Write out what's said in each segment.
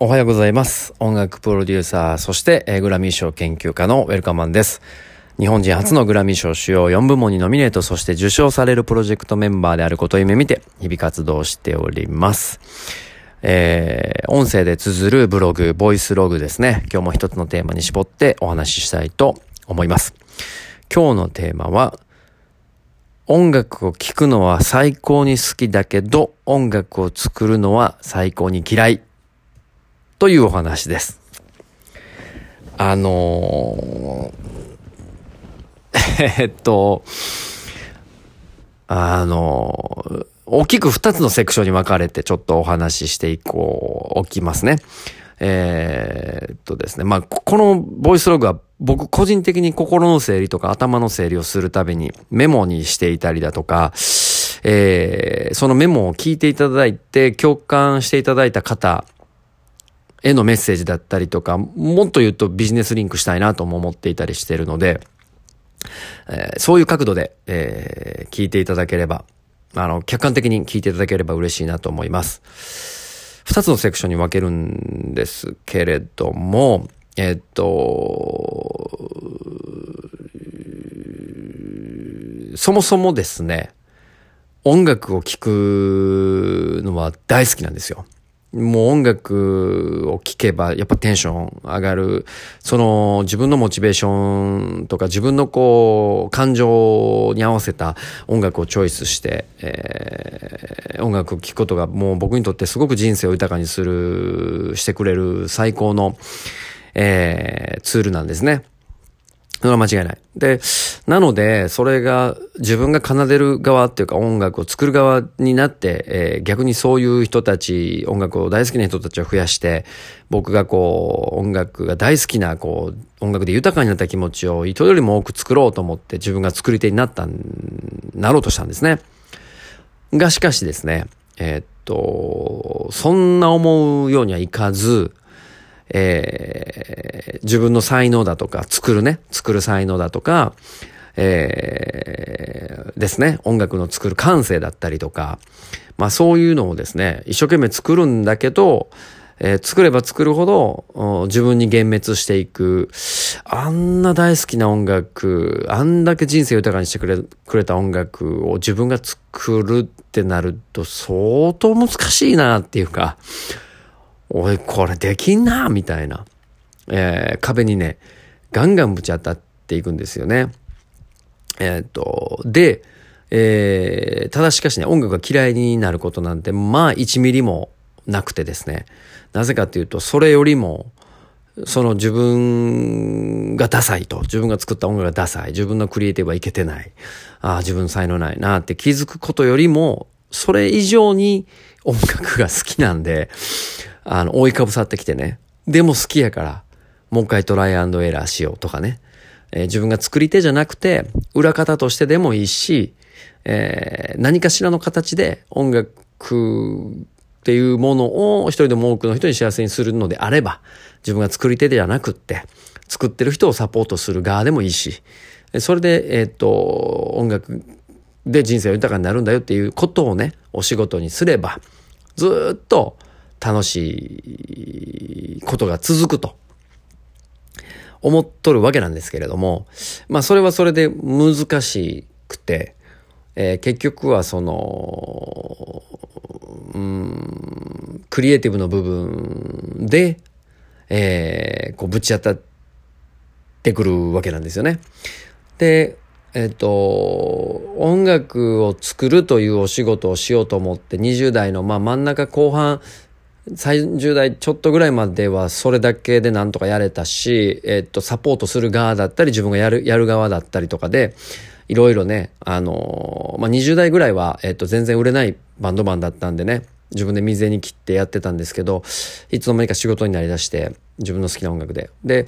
おはようございます。音楽プロデューサー、そして、えーグラミー賞研究家のウェルカマンです。日本人初のグラミー賞主要4部門にノミネート、そして受賞されるプロジェクトメンバーであることを夢見て、日々活動しております。えー音声で綴るブログ、ボイスログですね。今日も一つのテーマに絞ってお話ししたいと思います。今日のテーマは、音楽を聴くのは最高に好きだけど、音楽を作るのは最高に嫌い。というお話です。あのー えっと、あのー大きく二つのセクションに分かれてちょっとお話ししていこう、おきますね。えーっとですね。まあ、このボイスログは僕個人的に心の整理とか頭の整理をするためにメモにしていたりだとか、えーそのメモを聞いていただいて共感していただいた方へのメッセージだったりとか、もっと言うとビジネスリンクしたいなとも思っていたりしているので、えーそういう角度で、えー聞いていただければ、あの、客観的に聞いていただければ嬉しいなと思います。二つのセクションに分けるんですけれども、えっと、そもそもですね、音楽を聴くのは大好きなんですよ。もう音楽を聴けばやっぱテンション上がる。その自分のモチベーションとか自分のこう感情に合わせた音楽をチョイスして、えー音楽を聴くことがもう僕にとってすごく人生を豊かにする、してくれる最高の、えーツールなんですね。それは間違いない。で、なので、それが自分が奏でる側っていうか音楽を作る側になって、えー逆にそういう人たち、音楽を大好きな人たちを増やして、僕がこう、音楽が大好きな、こう、音楽で豊かになった気持ちを人よりも多く作ろうと思って自分が作り手になった、なろうとしたんですね。がしかしですね、えーっと、そんな思うようにはいかず、えー自分の才能だとか、作るね、作る才能だとか、えーですね、音楽の作る感性だったりとか、まあそういうのをですね、一生懸命作るんだけど、えー作れば作るほど自分に幻滅していく、あんな大好きな音楽、あんだけ人生豊かにしてくれくれた音楽を自分が作るってなると相当難しいなっていうか、おい、これできんなみたいな、えー壁にね、ガンガンぶち当たっていくんですよね。えーっと、で、えーただしかしね、音楽が嫌いになることなんて、まあ、1ミリもなくてですね。なぜかっていうと、それよりも、その自分がダサいと、自分が作った音楽がダサい、自分のクリエイティブはいけてない、ああ、自分才能ないなって気づくことよりも、それ以上に音楽が好きなんで、あの、覆いかぶさってきてね。でも好きやから、もう一回トライアンドエラーしようとかね。えー自分が作り手じゃなくて、裏方としてでもいいし、えー何かしらの形で音楽っていうものを一人でも多くの人に幸せにするのであれば、自分が作り手ではなくって、作ってる人をサポートする側でもいいし、それで、えーっと、音楽で人生が豊かになるんだよっていうことをね、お仕事にすれば、ずっと楽しいことが続くと。思っとるわけなんですけれども、まあそれはそれで難しくて、えー結局はその、うん、クリエイティブの部分で、えーこうぶち当たってくるわけなんですよね。で、えっ、と、音楽を作るというお仕事をしようと思って20代のまあ真ん中後半30代ちょっとぐらいまではそれだけでなんとかやれたし、えっと、サポートする側だったり、自分がやる、やる側だったりとかで、いろいろね、あのまあ、20代ぐらいは、えっと、全然売れないバンドマンだったんでね、自分で水に切ってやってたんですけど、いつの間にか仕事になりだして、自分の好きな音楽で。で、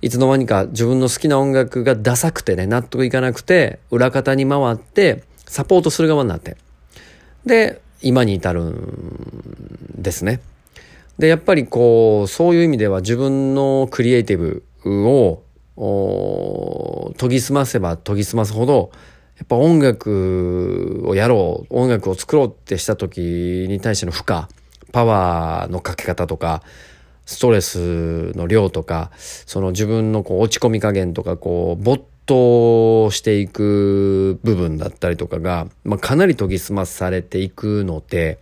いつの間にか自分の好きな音楽がダサくてね、納得いかなくて、裏方に回って、サポートする側になって。で、今に至るんですね。で、やっぱりこう、そういう意味では自分のクリエイティブを、研ぎ澄ませば研ぎ澄ますほど、やっぱ音楽をやろう、音楽を作ろうってした時に対しての負荷、パワーのかけ方とか、ストレスの量とか、その自分のこう落ち込み加減とか、こう、没頭していく部分だったりとかが、まあ、かなり研ぎ澄まされていくので、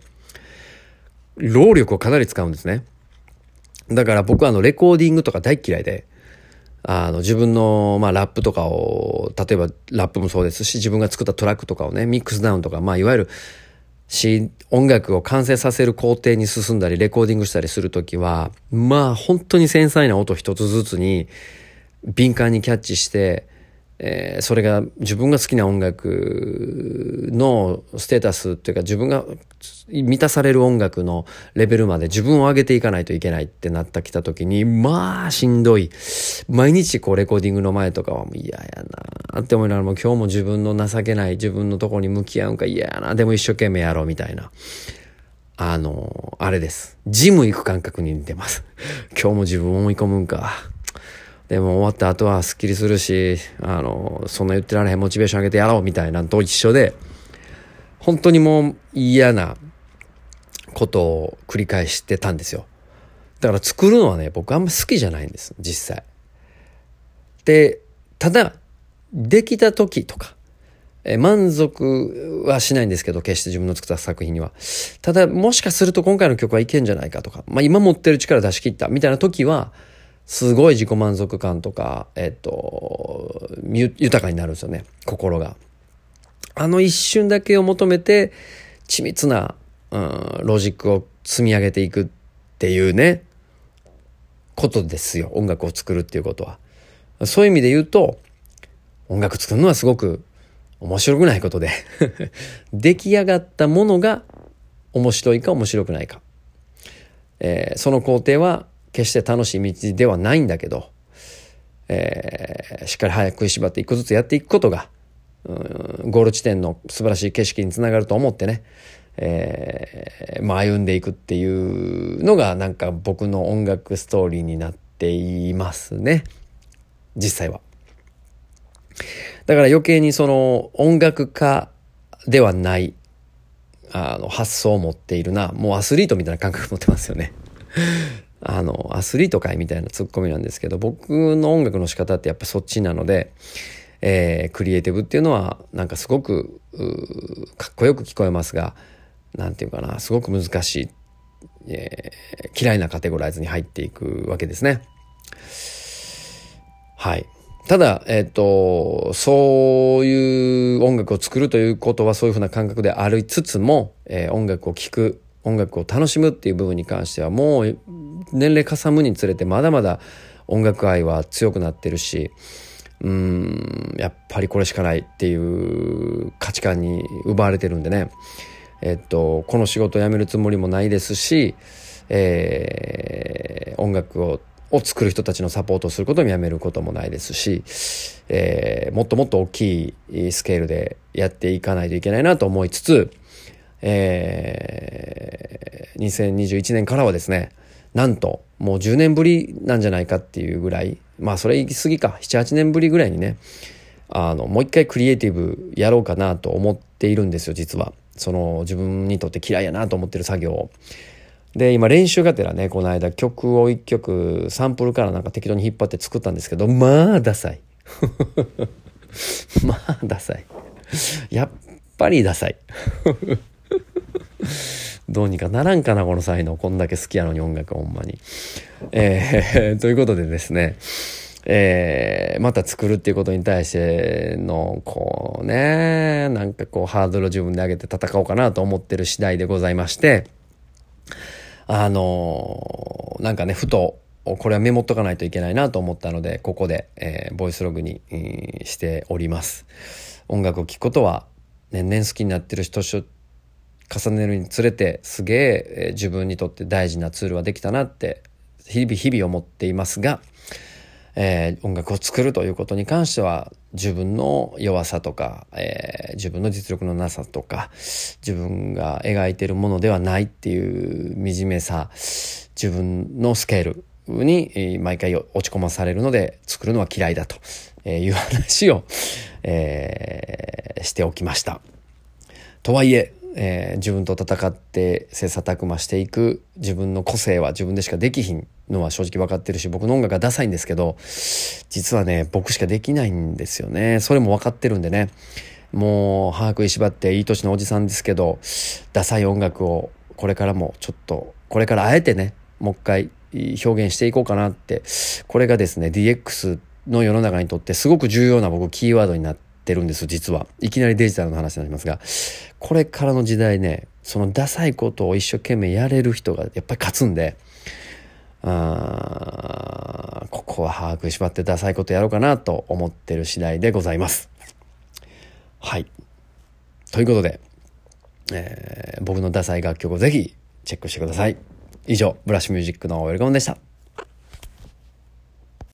労力をかなり使うんですね。だから僕はあのレコーディングとか大嫌いで、あの自分のまあラップとかを、例えばラップもそうですし、自分が作ったトラックとかをね、ミックスダウンとか、まあいわゆるし、音楽を完成させる工程に進んだり、レコーディングしたりするときは、まあ本当に繊細な音一つずつに敏感にキャッチして、えー、それが自分が好きな音楽のステータスっていうか自分が満たされる音楽のレベルまで自分を上げていかないといけないってなったきた時にまあしんどい。毎日こうレコーディングの前とかはもう嫌やなって思いながらも今日も自分の情けない自分のとこに向き合うんか嫌やな。でも一生懸命やろうみたいな。あのあれです。ジム行く感覚に似てます。今日も自分を追い込むんか。でも終わった後はスッキリするし、あの、そんな言ってられへんモチベーション上げてやろうみたいなのと一緒で、本当にもう嫌なことを繰り返してたんですよ。だから作るのはね、僕あんま好きじゃないんです、実際。で、ただ、できた時とか、え満足はしないんですけど、決して自分の作った作品には。ただ、もしかすると今回の曲はいけんじゃないかとか、まあ今持ってる力出し切ったみたいな時は、すごい自己満足感とか、えっと、豊かになるんですよね、心が。あの一瞬だけを求めて、緻密な、うん、ロジックを積み上げていくっていうね、ことですよ。音楽を作るっていうことは。そういう意味で言うと、音楽作るのはすごく面白くないことで 出来上がったものが面白いか面白くないか。えー、その工程は決して楽しい道ではないんだけど、えー、しっかり早く食いしばって一個ずつやっていくことが、うん、ゴール地点の素晴らしい景色につながると思ってね、えー、まあ歩んでいくっていうのがなんか僕の音楽ストーリーになっていますね。実際は。だから余計にその音楽家ではないあの発想を持っているな。もうアスリートみたいな感覚持ってますよね。あの、アスリート界みたいなツッコミなんですけど、僕の音楽の仕方ってやっぱそっちなので、えー、クリエイティブっていうのは、なんかすごく、かっこよく聞こえますが、なんていうかな、すごく難しい、えー、嫌いなカテゴライズに入っていくわけですね。はい。ただ、えっ、ー、と、そういう音楽を作るということはそういうふうな感覚でありつつも、えー、音楽を聴く、音楽を楽しむっていう部分に関してはもう年齢かさむにつれてまだまだ音楽愛は強くなってるしうんやっぱりこれしかないっていう価値観に奪われてるんでね。えっとこの仕事を辞めるつもりもないですし、えー、音楽をを作る人たちのサポートをすることもやめることもないですし、えー、もっともっと大きいスケールでやっていかないといけないなと思いつつ、えー、2021年からはですね、なんともう10年ぶりなんじゃないかっていうぐらいまあそれ行き過ぎか78年ぶりぐらいにねあのもう一回クリエイティブやろうかなと思っているんですよ実は。その自分にとって嫌いやなと思ってる作業を。で今練習がてらねこの間曲を1曲サンプルからなんか適当に引っ張って作ったんですけどまあダサい。まあダサい。やっぱりダサい。どうにかならんかな、この才能。こんだけ好きやのに音楽ほんまに。えー、ということでですね、えー、また作るっていうことに対しての、こうね、なんかこうハードルを自分で上げて戦おうかなと思ってる次第でございまして、あのー、なんかね、ふと、これはメモっとかないといけないなと思ったので、ここで、えー、ボイスログに、しております。音楽を聴くことは、年々好きになってる人重ねるにつれてすげえ自分にとって大事なツールはできたなって日々日々思っていますが、えー、音楽を作るということに関しては自分の弱さとか、えー、自分の実力のなさとか自分が描いてるものではないっていう惨めさ自分のスケールに毎回落ち込まされるので作るのは嫌いだという話を、えー、しておきました。とはいええー、自分と戦って切磋琢磨していく自分の個性は自分でしかできひんのは正直分かってるし僕の音楽がダサいんですけど実はね僕しかできないんですよね。それも分かってるんでね。もう歯食いしばっていい年のおじさんですけどダサい音楽をこれからもちょっとこれからあえてねもう一回表現していこうかなって。これがですね DX の世の中にとってすごく重要な僕キーワードになってるんです実は。いきなりデジタルの話になりますがこれからの時代ねそのダサいことを一生懸命やれる人がやっぱり勝つんであここは把握しばってダサいことやろうかなと思ってる次第でございます。はい。ということで、えー、僕のダサい楽曲をぜひチェックしてください。以上、ブラッシュミュージックのウェルカムでした。